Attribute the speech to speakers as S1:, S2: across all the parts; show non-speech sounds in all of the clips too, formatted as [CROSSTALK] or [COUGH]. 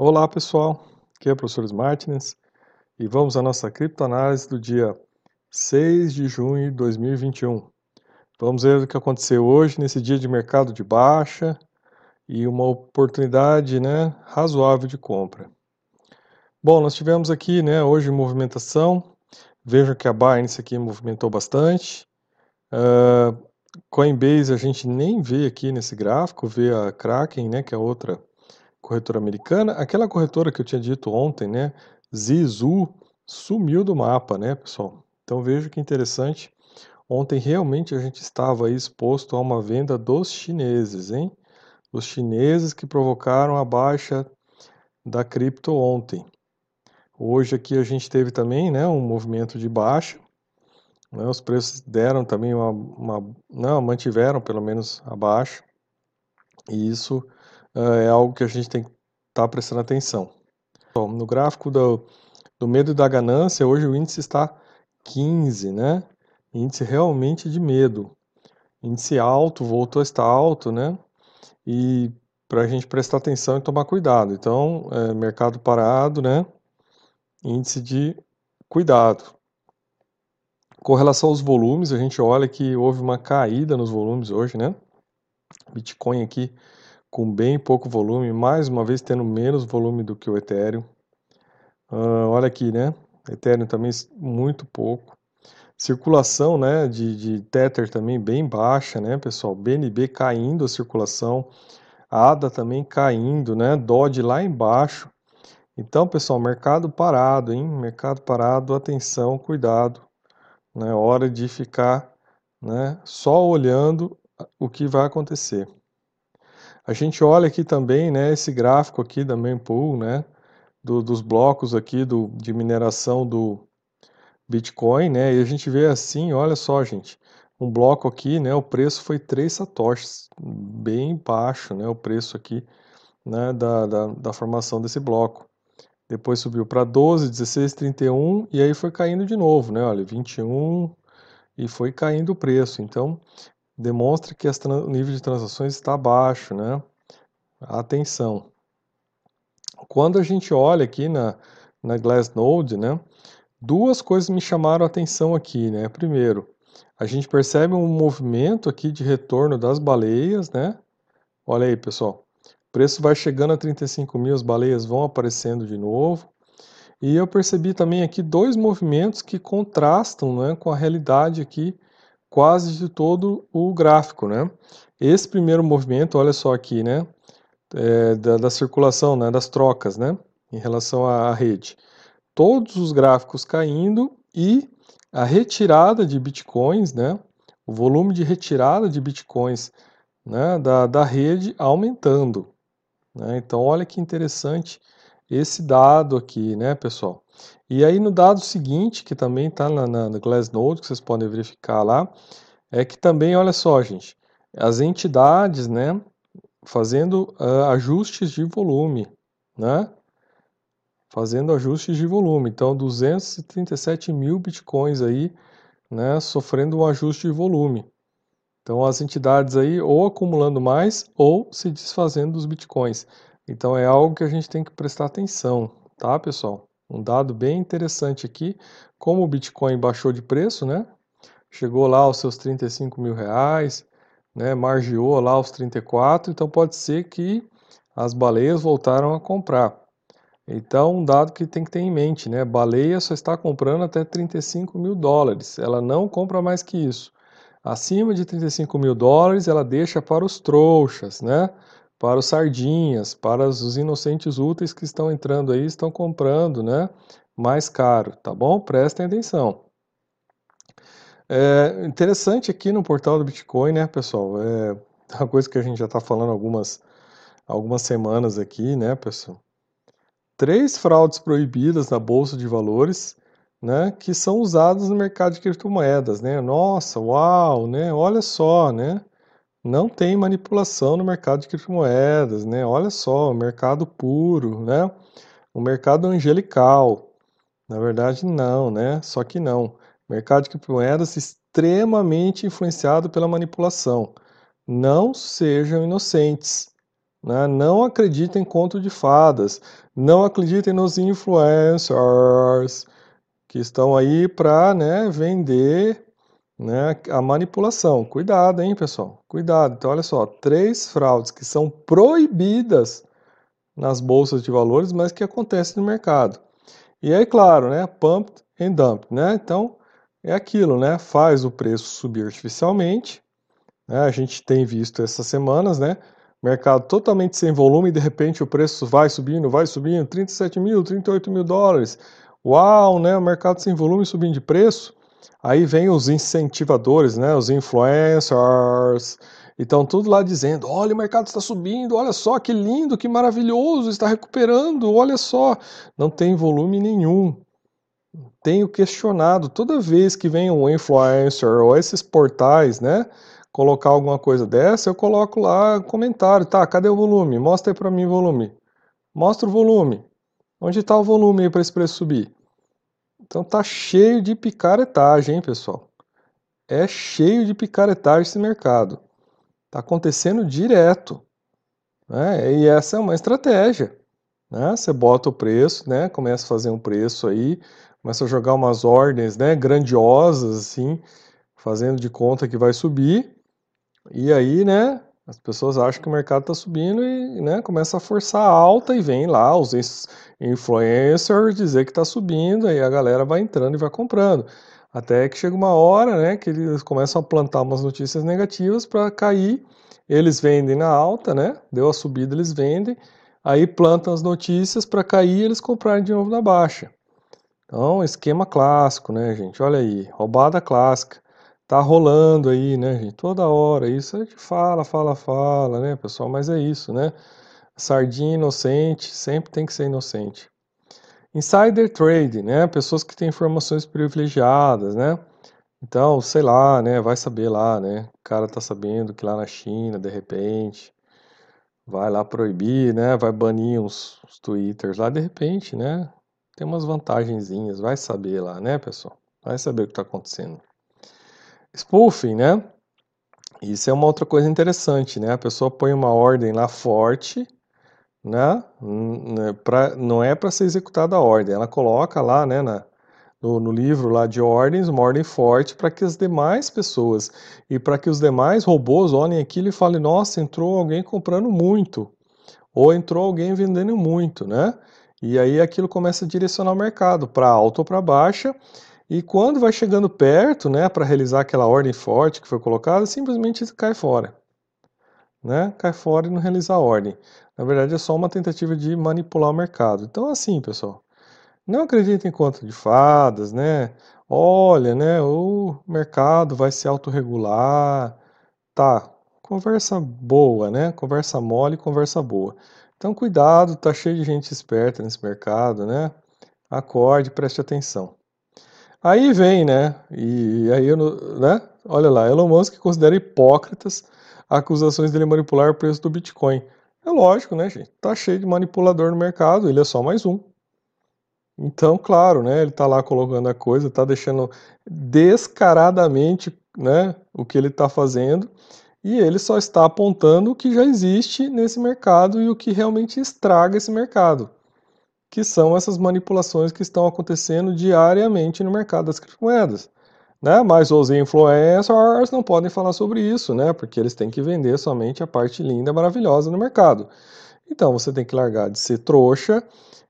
S1: Olá pessoal, aqui é o professor Martins e vamos à nossa criptoanálise do dia 6 de junho de 2021. Vamos ver o que aconteceu hoje nesse dia de mercado de baixa e uma oportunidade né, razoável de compra. Bom, nós tivemos aqui né, hoje movimentação, vejam que a Binance aqui movimentou bastante, uh, Coinbase a gente nem vê aqui nesse gráfico, vê a Kraken, né, que é outra corretora americana. Aquela corretora que eu tinha dito ontem, né, Zizu, sumiu do mapa, né, pessoal? Então veja que interessante. Ontem realmente a gente estava exposto a uma venda dos chineses, hein? Os chineses que provocaram a baixa da cripto ontem. Hoje aqui a gente teve também, né, um movimento de baixa. Né, os preços deram também uma, uma, não, mantiveram pelo menos abaixo. E isso é algo que a gente tem que estar tá prestando atenção. Bom, no gráfico do, do medo e da ganância, hoje o índice está 15, né? Índice realmente de medo. Índice alto, voltou a estar alto, né? E para a gente prestar atenção e tomar cuidado. Então, é, mercado parado, né? Índice de cuidado. Com relação aos volumes, a gente olha que houve uma caída nos volumes hoje, né? Bitcoin aqui com bem pouco volume, mais uma vez tendo menos volume do que o Ethereum. Uh, olha aqui, né? Ethereum também muito pouco. Circulação, né, de, de Tether também bem baixa, né, pessoal? BNB caindo a circulação, ADA também caindo, né? Dodge lá embaixo. Então, pessoal, mercado parado, hein? Mercado parado, atenção, cuidado. Né? Hora de ficar, né, só olhando o que vai acontecer. A gente olha aqui também, né, esse gráfico aqui da mempool, né, do, dos blocos aqui do, de mineração do Bitcoin, né, e a gente vê assim, olha só, gente, um bloco aqui, né, o preço foi 3 satoshis, bem baixo, né, o preço aqui, né, da, da, da formação desse bloco. Depois subiu para 12, 16, 31 e aí foi caindo de novo, né, olha, 21 e foi caindo o preço. Então, demonstra que o nível de transações está baixo, né? Atenção. Quando a gente olha aqui na, na Glassnode, né? Duas coisas me chamaram a atenção aqui, né? Primeiro, a gente percebe um movimento aqui de retorno das baleias, né? Olha aí, pessoal. O preço vai chegando a 35 mil, as baleias vão aparecendo de novo. E eu percebi também aqui dois movimentos que contrastam né, com a realidade aqui quase de todo o gráfico, né? Esse primeiro movimento, olha só aqui, né? É, da, da, circulação, né? Das trocas, né? Em relação à, à rede. Todos os gráficos caindo e a retirada de bitcoins, né? O volume de retirada de bitcoins né? da, da rede aumentando. Né? Então, olha que interessante esse dado aqui, né, pessoal? E aí no dado seguinte, que também está na, na, Glassnode, que vocês podem verificar lá, é que também, olha só, gente, as entidades, né, fazendo uh, ajustes de volume, né, fazendo ajustes de volume. Então, 237 mil bitcoins aí, né, sofrendo um ajuste de volume. Então, as entidades aí ou acumulando mais ou se desfazendo dos bitcoins. Então, é algo que a gente tem que prestar atenção, tá, pessoal? Um dado bem interessante aqui, como o Bitcoin baixou de preço, né? Chegou lá aos seus 35 mil reais, né? Margiou lá aos 34, então pode ser que as baleias voltaram a comprar. Então, um dado que tem que ter em mente, né? Baleia só está comprando até 35 mil dólares, ela não compra mais que isso. Acima de 35 mil dólares, ela deixa para os trouxas, né? Para os sardinhas, para os inocentes úteis que estão entrando aí, estão comprando, né? Mais caro, tá bom? Prestem atenção. É interessante aqui no portal do Bitcoin, né, pessoal? É [LAUGHS] uma coisa que a gente já está falando algumas, algumas semanas aqui, né, pessoal? Três fraudes proibidas na Bolsa de Valores, né, que são usadas no mercado de criptomoedas, né? Nossa, uau, né? Olha só, né? Não tem manipulação no mercado de criptomoedas, né? Olha só, mercado puro, né? O mercado angelical. Na verdade, não, né? Só que não. Mercado de criptomoedas extremamente influenciado pela manipulação. Não sejam inocentes, Né? Não acreditem em conto de fadas. Não acreditem nos influencers que estão aí para né, vender né, a manipulação. Cuidado, hein, pessoal? Cuidado. Então, olha só, três fraudes que são proibidas nas bolsas de valores, mas que acontecem no mercado. E aí, claro, né, pump and dump, né? Então, é aquilo, né? Faz o preço subir artificialmente. Né? A gente tem visto essas semanas, né? Mercado totalmente sem volume e de repente o preço vai subindo, vai subindo, 37 mil, 38 mil dólares. Uau, né? O mercado sem volume subindo de preço. Aí vem os incentivadores, né? Os influencers. Então, tudo lá dizendo: olha, o mercado está subindo, olha só que lindo, que maravilhoso, está recuperando, olha só. Não tem volume nenhum. Tenho questionado toda vez que vem um influencer ou esses portais, né? Colocar alguma coisa dessa, eu coloco lá comentário, tá? Cadê o volume? Mostra aí para mim o volume. Mostra o volume. Onde está o volume para esse preço subir? Então tá cheio de picaretagem, hein, pessoal? É cheio de picaretagem esse mercado. Tá acontecendo direto. Né? E essa é uma estratégia. Né? Você bota o preço, né? começa a fazer um preço aí, começa a jogar umas ordens né? grandiosas, assim, fazendo de conta que vai subir. E aí, né, as pessoas acham que o mercado está subindo e né, começa a forçar alta e vem lá os influencers dizer que está subindo, aí a galera vai entrando e vai comprando. Até que chega uma hora né, que eles começam a plantar umas notícias negativas para cair, eles vendem na alta, né? Deu a subida, eles vendem, aí plantam as notícias para cair e eles comprarem de novo na baixa. Então, esquema clássico, né, gente? Olha aí, roubada clássica tá rolando aí, né, gente? Toda hora. Isso a gente fala, fala, fala, né, pessoal? Mas é isso, né? Sardinha inocente sempre tem que ser inocente. Insider trade, né? Pessoas que têm informações privilegiadas, né? Então, sei lá, né? Vai saber lá, né? O cara tá sabendo que lá na China, de repente, vai lá proibir, né? Vai banir uns, uns twitters lá, de repente, né? Tem umas vantagenzinhas, vai saber lá, né, pessoal? Vai saber o que tá acontecendo. Spoofing, né? Isso é uma outra coisa interessante, né? A pessoa põe uma ordem lá forte, né? né pra, não é para ser executada a ordem, ela coloca lá, né, na, no, no, livro lá de ordens, uma ordem forte para que as demais pessoas e para que os demais robôs olhem aquilo e falem: nossa, entrou alguém comprando muito, ou entrou alguém vendendo muito, né? E aí aquilo começa a direcionar o mercado para alta ou para baixa e quando vai chegando perto, né, para realizar aquela ordem forte que foi colocada, simplesmente cai fora. Né? Cai fora e não realiza a ordem. Na verdade, é só uma tentativa de manipular o mercado. Então, assim, pessoal, não acreditem em conta de fadas, né? Olha, né, o mercado vai se autorregular. Tá, conversa boa, né? Conversa mole, conversa boa. Então, cuidado, tá cheio de gente esperta nesse mercado, né? Acorde, preste atenção. Aí vem, né? E aí, né? Olha lá, Elon Musk considera hipócritas acusações dele manipular o preço do Bitcoin. É lógico, né, gente? Tá cheio de manipulador no mercado, ele é só mais um. Então, claro, né? Ele tá lá colocando a coisa, tá deixando descaradamente, né, o que ele tá fazendo, e ele só está apontando o que já existe nesse mercado e o que realmente estraga esse mercado que são essas manipulações que estão acontecendo diariamente no mercado das criptomoedas. Né? Mas os influencers não podem falar sobre isso, né? porque eles têm que vender somente a parte linda, maravilhosa no mercado. Então você tem que largar de ser trouxa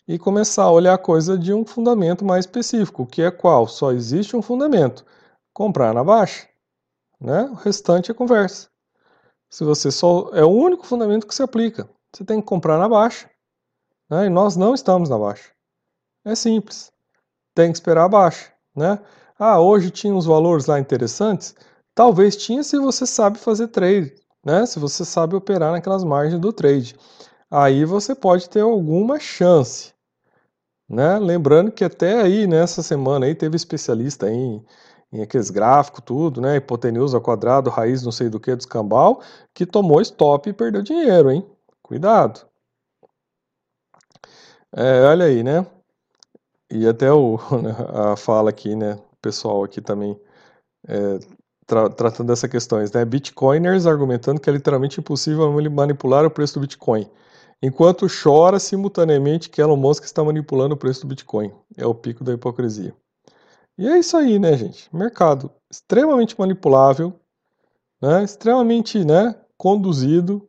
S1: e começar a olhar a coisa de um fundamento mais específico, que é qual? Só existe um fundamento: comprar na baixa. Né? O restante é conversa. Se você só é o único fundamento que se aplica, você tem que comprar na baixa né? E nós não estamos na baixa. É simples. Tem que esperar a baixa. Né? Ah, hoje tinha uns valores lá interessantes? Talvez tinha se você sabe fazer trade, né? se você sabe operar naquelas margens do trade. Aí você pode ter alguma chance. Né? Lembrando que até aí, nessa semana aí, teve especialista em, em aqueles gráficos, tudo, né? Hipotenusa ao quadrado, raiz não sei do que, dos cambal, que tomou stop e perdeu dinheiro, hein? Cuidado. É, olha aí, né? E até o, [LAUGHS] a fala aqui, né? Pessoal aqui também é, tra tratando dessas questões, né? Bitcoiners argumentando que é literalmente impossível manipular o preço do Bitcoin, enquanto chora simultaneamente que Elon Musk está manipulando o preço do Bitcoin. É o pico da hipocrisia. E é isso aí, né, gente? Mercado extremamente manipulável, né? Extremamente, né, conduzido.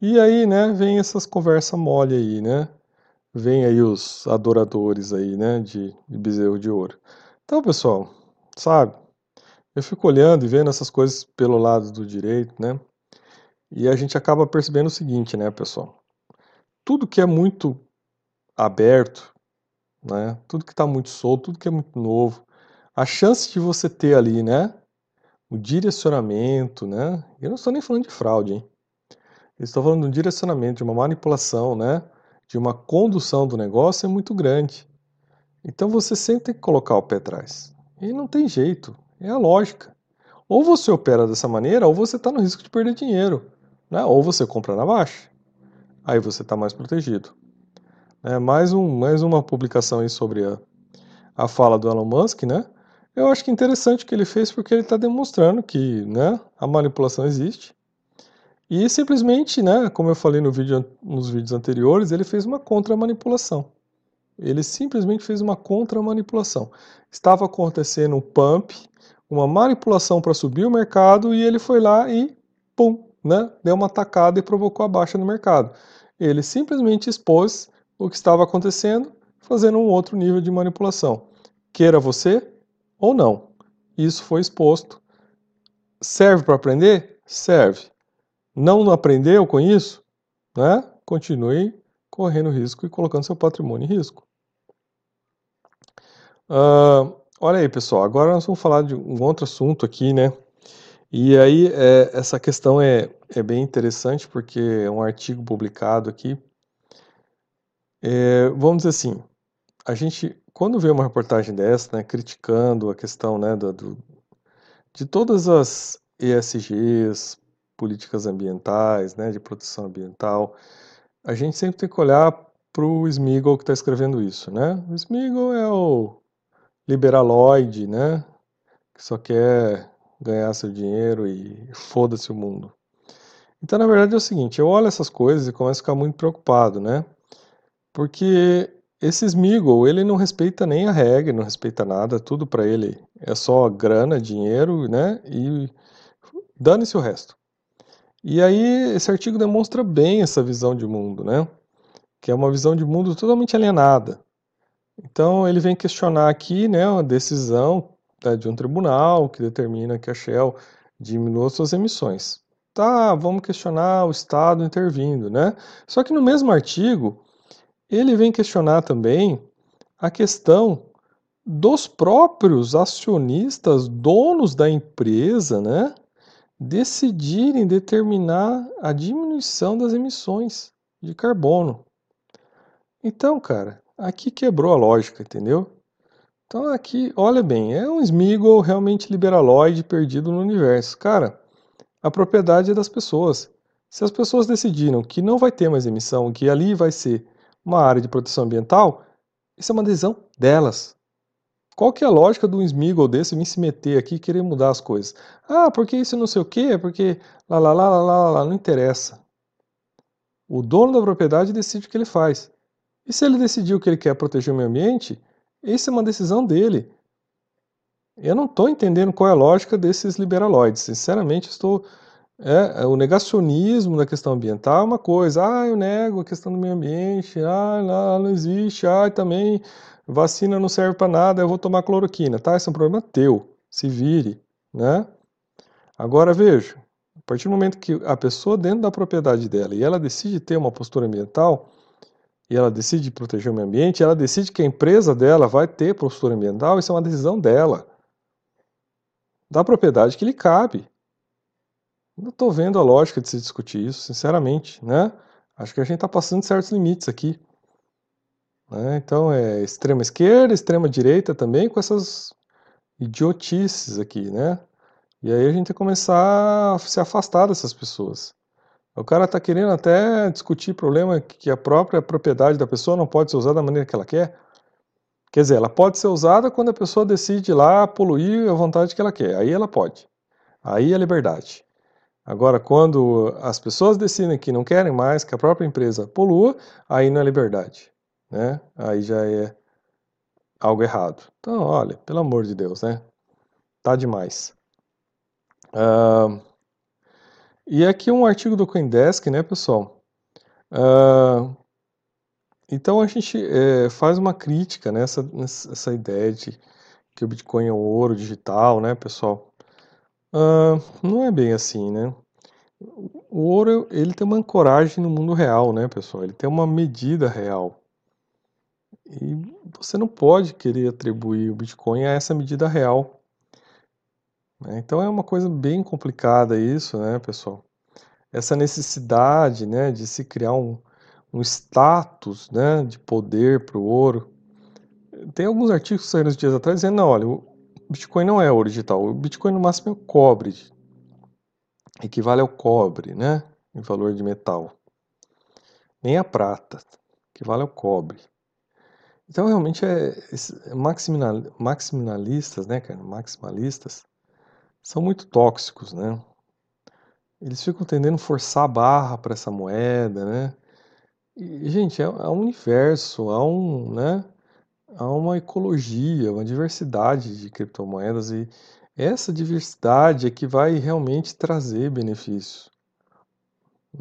S1: E aí, né, vem essas conversas mole aí, né? Vem aí os adoradores aí, né, de, de bezerro de ouro. Então, pessoal, sabe? Eu fico olhando e vendo essas coisas pelo lado do direito, né? E a gente acaba percebendo o seguinte, né, pessoal? Tudo que é muito aberto, né? Tudo que está muito solto, tudo que é muito novo, a chance de você ter ali, né? O direcionamento, né? Eu não estou nem falando de fraude, hein? Eu estou falando de um direcionamento, de uma manipulação, né? De uma condução do negócio é muito grande. Então você sempre tem que colocar o pé atrás. E não tem jeito, é a lógica. Ou você opera dessa maneira, ou você está no risco de perder dinheiro. Né? Ou você compra na baixa. Aí você está mais protegido. É, mais, um, mais uma publicação aí sobre a, a fala do Elon Musk, né? Eu acho que é interessante o que ele fez porque ele está demonstrando que né, a manipulação existe. E simplesmente, né, como eu falei no vídeo, nos vídeos anteriores, ele fez uma contra-manipulação. Ele simplesmente fez uma contra-manipulação. Estava acontecendo um pump, uma manipulação para subir o mercado e ele foi lá e, pum, né, deu uma tacada e provocou a baixa no mercado. Ele simplesmente expôs o que estava acontecendo, fazendo um outro nível de manipulação. Queira você ou não. Isso foi exposto. Serve para aprender? Serve. Não aprendeu com isso? Né? Continue correndo risco e colocando seu patrimônio em risco. Uh, olha aí, pessoal. Agora nós vamos falar de um outro assunto aqui, né? E aí, é, essa questão é, é bem interessante porque é um artigo publicado aqui é, vamos dizer assim, a gente, quando vê uma reportagem dessa, né, criticando a questão né, do, do, de todas as ESGs, políticas ambientais, né, de proteção ambiental, a gente sempre tem que olhar para o Smigol que está escrevendo isso, né? O Smigol é o liberaloide, né, que só quer ganhar seu dinheiro e foda-se o mundo. Então, na verdade, é o seguinte, eu olho essas coisas e começo a ficar muito preocupado, né? Porque esse Smigol, ele não respeita nem a regra, não respeita nada, tudo para ele é só grana, dinheiro, né? E dane-se o resto. E aí esse artigo demonstra bem essa visão de mundo, né? Que é uma visão de mundo totalmente alienada. Então ele vem questionar aqui, né, uma decisão né, de um tribunal que determina que a Shell diminua suas emissões. Tá, vamos questionar o Estado intervindo, né? Só que no mesmo artigo ele vem questionar também a questão dos próprios acionistas, donos da empresa, né, decidirem determinar a diminuição das emissões de carbono. Então, cara, aqui quebrou a lógica, entendeu? Então aqui, olha bem, é um Smigol realmente liberaloide perdido no universo. Cara, a propriedade é das pessoas. Se as pessoas decidiram que não vai ter mais emissão, que ali vai ser uma área de proteção ambiental, isso é uma decisão delas. Qual que é a lógica um Smigol desse vir se meter aqui e querer mudar as coisas? Ah, porque isso não sei o quê, porque lá, lá, lá, lá, lá, lá, não interessa. O dono da propriedade decide o que ele faz. E se ele decidiu que ele quer proteger o meio ambiente, isso é uma decisão dele. Eu não estou entendendo qual é a lógica desses liberaloides. Sinceramente, estou é, é, o negacionismo da questão ambiental é uma coisa. Ah, eu nego a questão do meio ambiente. Ah, não, não existe. Ah, também vacina não serve para nada. Eu vou tomar cloroquina. Tá, esse é um problema teu. Se vire, né? Agora veja, a partir do momento que a pessoa dentro da propriedade dela e ela decide ter uma postura ambiental e ela decide proteger o meio ambiente, ela decide que a empresa dela vai ter postura ambiental, isso é uma decisão dela. Da propriedade que lhe cabe. Não estou vendo a lógica de se discutir isso, sinceramente, né? Acho que a gente está passando certos limites aqui. Né? Então é extrema esquerda, extrema direita também, com essas idiotices aqui, né? E aí a gente tem que começar a se afastar dessas pessoas. O cara está querendo até discutir problema que a própria propriedade da pessoa não pode ser usada da maneira que ela quer. Quer dizer, ela pode ser usada quando a pessoa decide lá poluir à vontade que ela quer. Aí ela pode. Aí é liberdade. Agora, quando as pessoas decidem que não querem mais que a própria empresa polua, aí não é liberdade, né? Aí já é algo errado. Então, olha, pelo amor de Deus, né? Tá demais. Uh, e aqui um artigo do Coindesk, né, pessoal? Uh, então a gente é, faz uma crítica nessa, nessa ideia de que o Bitcoin é o ouro digital, né, pessoal? Uh, não é bem assim, né? O ouro, ele tem uma ancoragem no mundo real, né, pessoal? Ele tem uma medida real. E você não pode querer atribuir o Bitcoin a essa medida real. Né? Então é uma coisa bem complicada isso, né, pessoal? Essa necessidade, né, de se criar um, um status, né, de poder para o ouro. Tem alguns artigos saíram uns dias atrás dizendo, não, olha, o Bitcoin não é ouro digital, o Bitcoin no máximo é o cobre, equivale ao cobre, né, em valor de metal. Nem a prata, equivale ao cobre. Então, realmente, é, é maximinal, maximalistas, né, cara, maximalistas, são muito tóxicos, né? Eles ficam tendendo forçar a barra para essa moeda, né? E, gente, é, é um universo, há um, né? Há uma ecologia, uma diversidade de criptomoedas e essa diversidade é que vai realmente trazer benefício.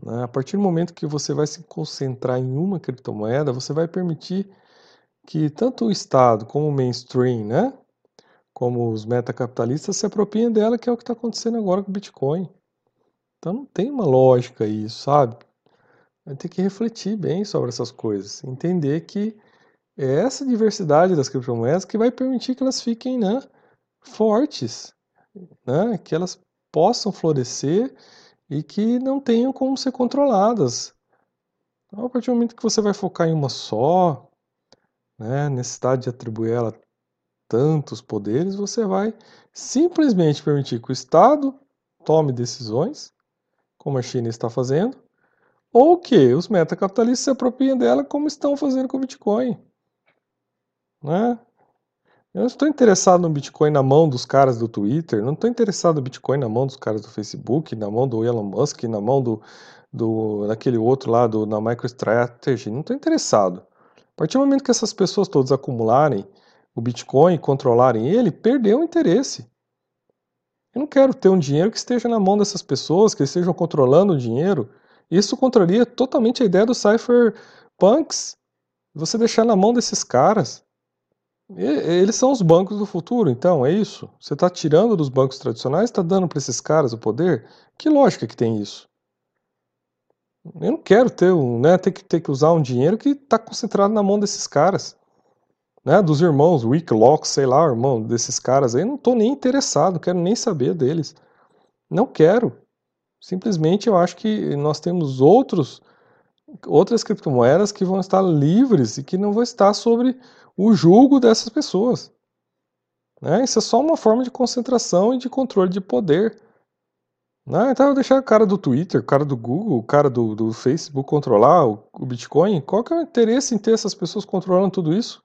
S1: Né? A partir do momento que você vai se concentrar em uma criptomoeda, você vai permitir que tanto o Estado como o mainstream, né, como os metacapitalistas se apropriem dela, que é o que está acontecendo agora com o Bitcoin. Então não tem uma lógica isso, sabe? Vai ter que refletir bem sobre essas coisas, entender que é essa diversidade das criptomoedas que vai permitir que elas fiquem né, fortes, né, que elas possam florescer e que não tenham como ser controladas. Então, a partir do momento que você vai focar em uma só, né, necessidade de atribuir ela tantos poderes, você vai simplesmente permitir que o Estado tome decisões, como a China está fazendo, ou que os metacapitalistas se apropriem dela, como estão fazendo com o Bitcoin. Né? Eu não estou interessado no Bitcoin na mão dos caras do Twitter, não estou interessado no Bitcoin na mão dos caras do Facebook, na mão do Elon Musk, na mão do, do daquele outro lá do, na MicroStrategy, não estou interessado. A partir do momento que essas pessoas todas acumularem o Bitcoin e controlarem ele, perdeu o interesse. Eu não quero ter um dinheiro que esteja na mão dessas pessoas, que estejam controlando o dinheiro. Isso contraria totalmente a ideia do cypherpunks. Você deixar na mão desses caras. Eles são os bancos do futuro, então, é isso? Você está tirando dos bancos tradicionais, está dando para esses caras o poder? Que lógica que tem isso? Eu não quero ter, né, ter, que, ter que usar um dinheiro que está concentrado na mão desses caras. Né, dos irmãos Wicklock, sei lá, irmão, desses caras aí, não estou nem interessado, não quero nem saber deles. Não quero. Simplesmente eu acho que nós temos outros, outras criptomoedas que vão estar livres e que não vão estar sobre o julgo dessas pessoas. Né? Isso é só uma forma de concentração e de controle de poder. Né? Então, deixar o cara do Twitter, o cara do Google, o cara do, do Facebook controlar o, o, Bitcoin, qual que é o interesse em ter essas pessoas controlando tudo isso?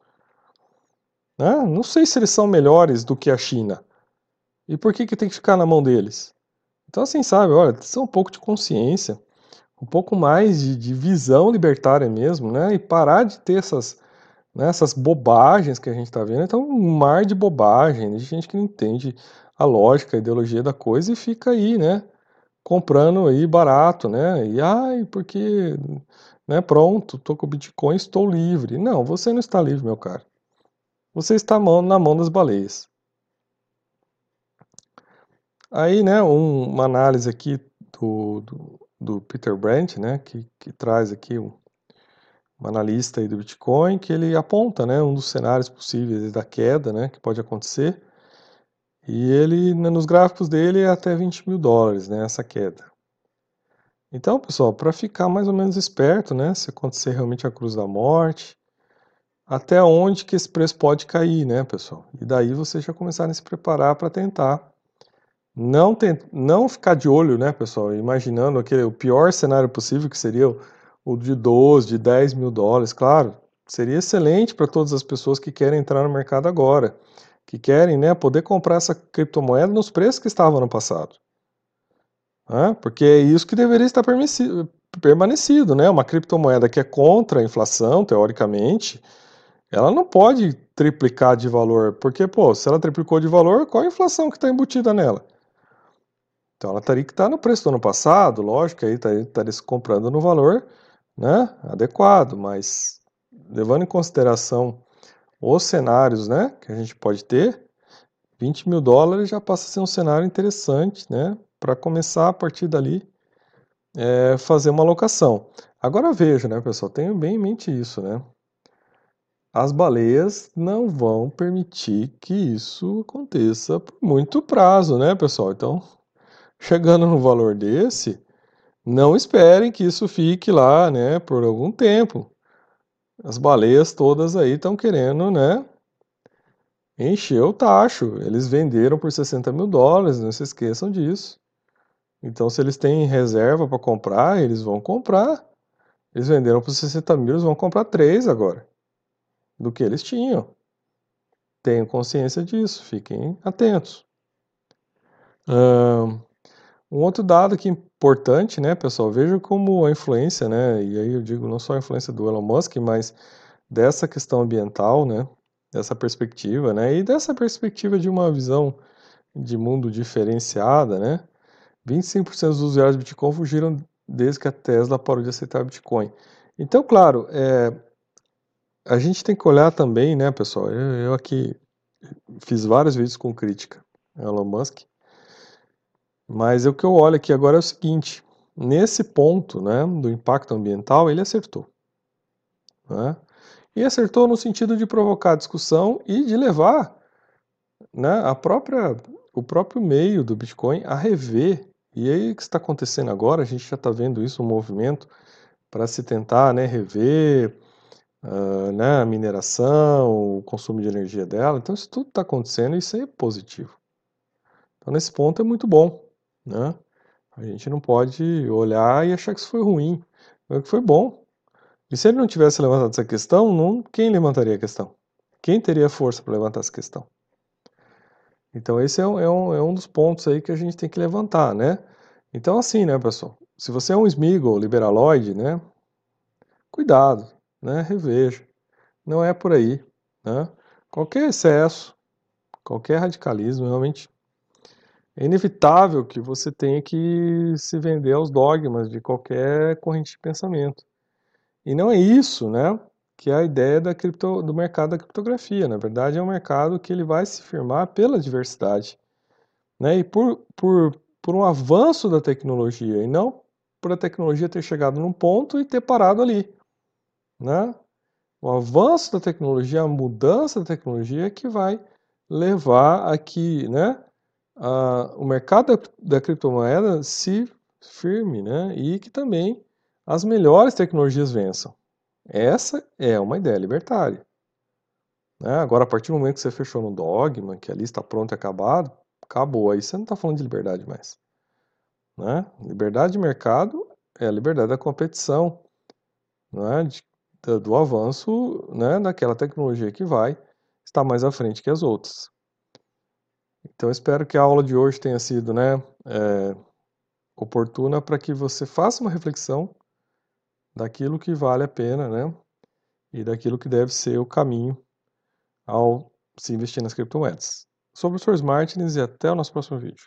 S1: Né? Não sei se eles são melhores do que a China. E por que, que tem que ficar na mão deles? Então, assim, sabe, olha, são um pouco de consciência, um pouco mais de, de visão libertária mesmo, né? E parar de ter essas, né, essas bobagens que a gente está vendo. Então, um mar de bobagem, de gente que não entende a lógica, a ideologia da coisa e fica aí, né? Comprando aí barato, né? E ai, porque, né? Pronto, tô com Bitcoin, estou livre. Não, você não está livre, meu caro. Você está na mão das baleias. Aí, né, um, uma análise aqui do, do, do Peter Brandt, né, que, que traz aqui um, um analista aí do Bitcoin, que ele aponta, né, um dos cenários possíveis da queda, né, que pode acontecer, e ele, nos gráficos dele, é até 20 mil dólares, né, essa queda. Então, pessoal, para ficar mais ou menos esperto, né, se acontecer realmente a cruz da morte, até onde que esse preço pode cair, né, pessoal? E daí vocês já começarem a se preparar para tentar não, tent... não ficar de olho, né, pessoal, imaginando aquele, o pior cenário possível, que seria o de 12, de 10 mil dólares, claro, seria excelente para todas as pessoas que querem entrar no mercado agora que querem né, poder comprar essa criptomoeda nos preços que estavam no passado. porque é isso que deveria estar permanecido, né? Uma criptomoeda que é contra a inflação, teoricamente, ela não pode triplicar de valor, porque, pô, se ela triplicou de valor, qual a inflação que está embutida nela? Então ela teria que estar no preço do ano passado, lógico, aí estaria se comprando no valor né, adequado, mas levando em consideração os cenários né, que a gente pode ter, 20 mil dólares já passa a ser um cenário interessante né, para começar a partir dali é, fazer uma alocação. Agora veja, né, pessoal, tenha bem em mente isso, né? As baleias não vão permitir que isso aconteça por muito prazo, né, pessoal? Então, chegando no valor desse, não esperem que isso fique lá, né, por algum tempo. As baleias todas aí estão querendo, né, encher o tacho. Eles venderam por 60 mil dólares, não se esqueçam disso. Então, se eles têm reserva para comprar, eles vão comprar. Eles venderam por 60 mil, eles vão comprar 3 agora, do que eles tinham. Tenham consciência disso, fiquem atentos. Um, outro dado que importante, né, pessoal, veja como a influência, né, e aí eu digo não só a influência do Elon Musk, mas dessa questão ambiental, né, dessa perspectiva, né, e dessa perspectiva de uma visão de mundo diferenciada, né, 25% dos usuários de Bitcoin fugiram desde que a Tesla parou de aceitar Bitcoin. Então, claro, é, a gente tem que olhar também, né, pessoal? Eu, eu aqui fiz vários vídeos com crítica Elon Musk, mas o que eu olho aqui agora é o seguinte: nesse ponto, né, do impacto ambiental, ele acertou. Né? E acertou no sentido de provocar discussão e de levar né, a própria, o próprio meio do Bitcoin a rever e aí o que está acontecendo agora, a gente já está vendo isso, um movimento para se tentar né, rever uh, né, a mineração, o consumo de energia dela. Então isso tudo está acontecendo e isso aí é positivo. Então nesse ponto é muito bom. Né? A gente não pode olhar e achar que isso foi ruim. Que foi bom. E se ele não tivesse levantado essa questão, não, quem levantaria a questão? Quem teria força para levantar essa questão? Então esse é um, é, um, é um dos pontos aí que a gente tem que levantar, né? Então assim, né, pessoal? Se você é um Smiggle liberaloide, né? Cuidado, né? Reveja. Não é por aí, né? Qualquer excesso, qualquer radicalismo, realmente é inevitável que você tenha que se vender aos dogmas de qualquer corrente de pensamento. E não é isso, né? que é a ideia da cripto, do mercado da criptografia. Na verdade, é um mercado que ele vai se firmar pela diversidade. Né? E por, por, por um avanço da tecnologia, e não por a tecnologia ter chegado num ponto e ter parado ali. Né? O avanço da tecnologia, a mudança da tecnologia é que vai levar a que né, a, o mercado da, da criptomoeda se firme né, e que também as melhores tecnologias vençam. Essa é uma ideia libertária. Né? Agora, a partir do momento que você fechou no dogma, que ali está pronto e acabado, acabou. Aí você não está falando de liberdade mais. Né? Liberdade de mercado é a liberdade da competição, né? de, do avanço né? daquela tecnologia que vai estar mais à frente que as outras. Então, espero que a aula de hoje tenha sido né, é, oportuna para que você faça uma reflexão daquilo que vale a pena, né? E daquilo que deve ser o caminho ao se investir nas criptomoedas. Sou o professor Martins e até o nosso próximo vídeo.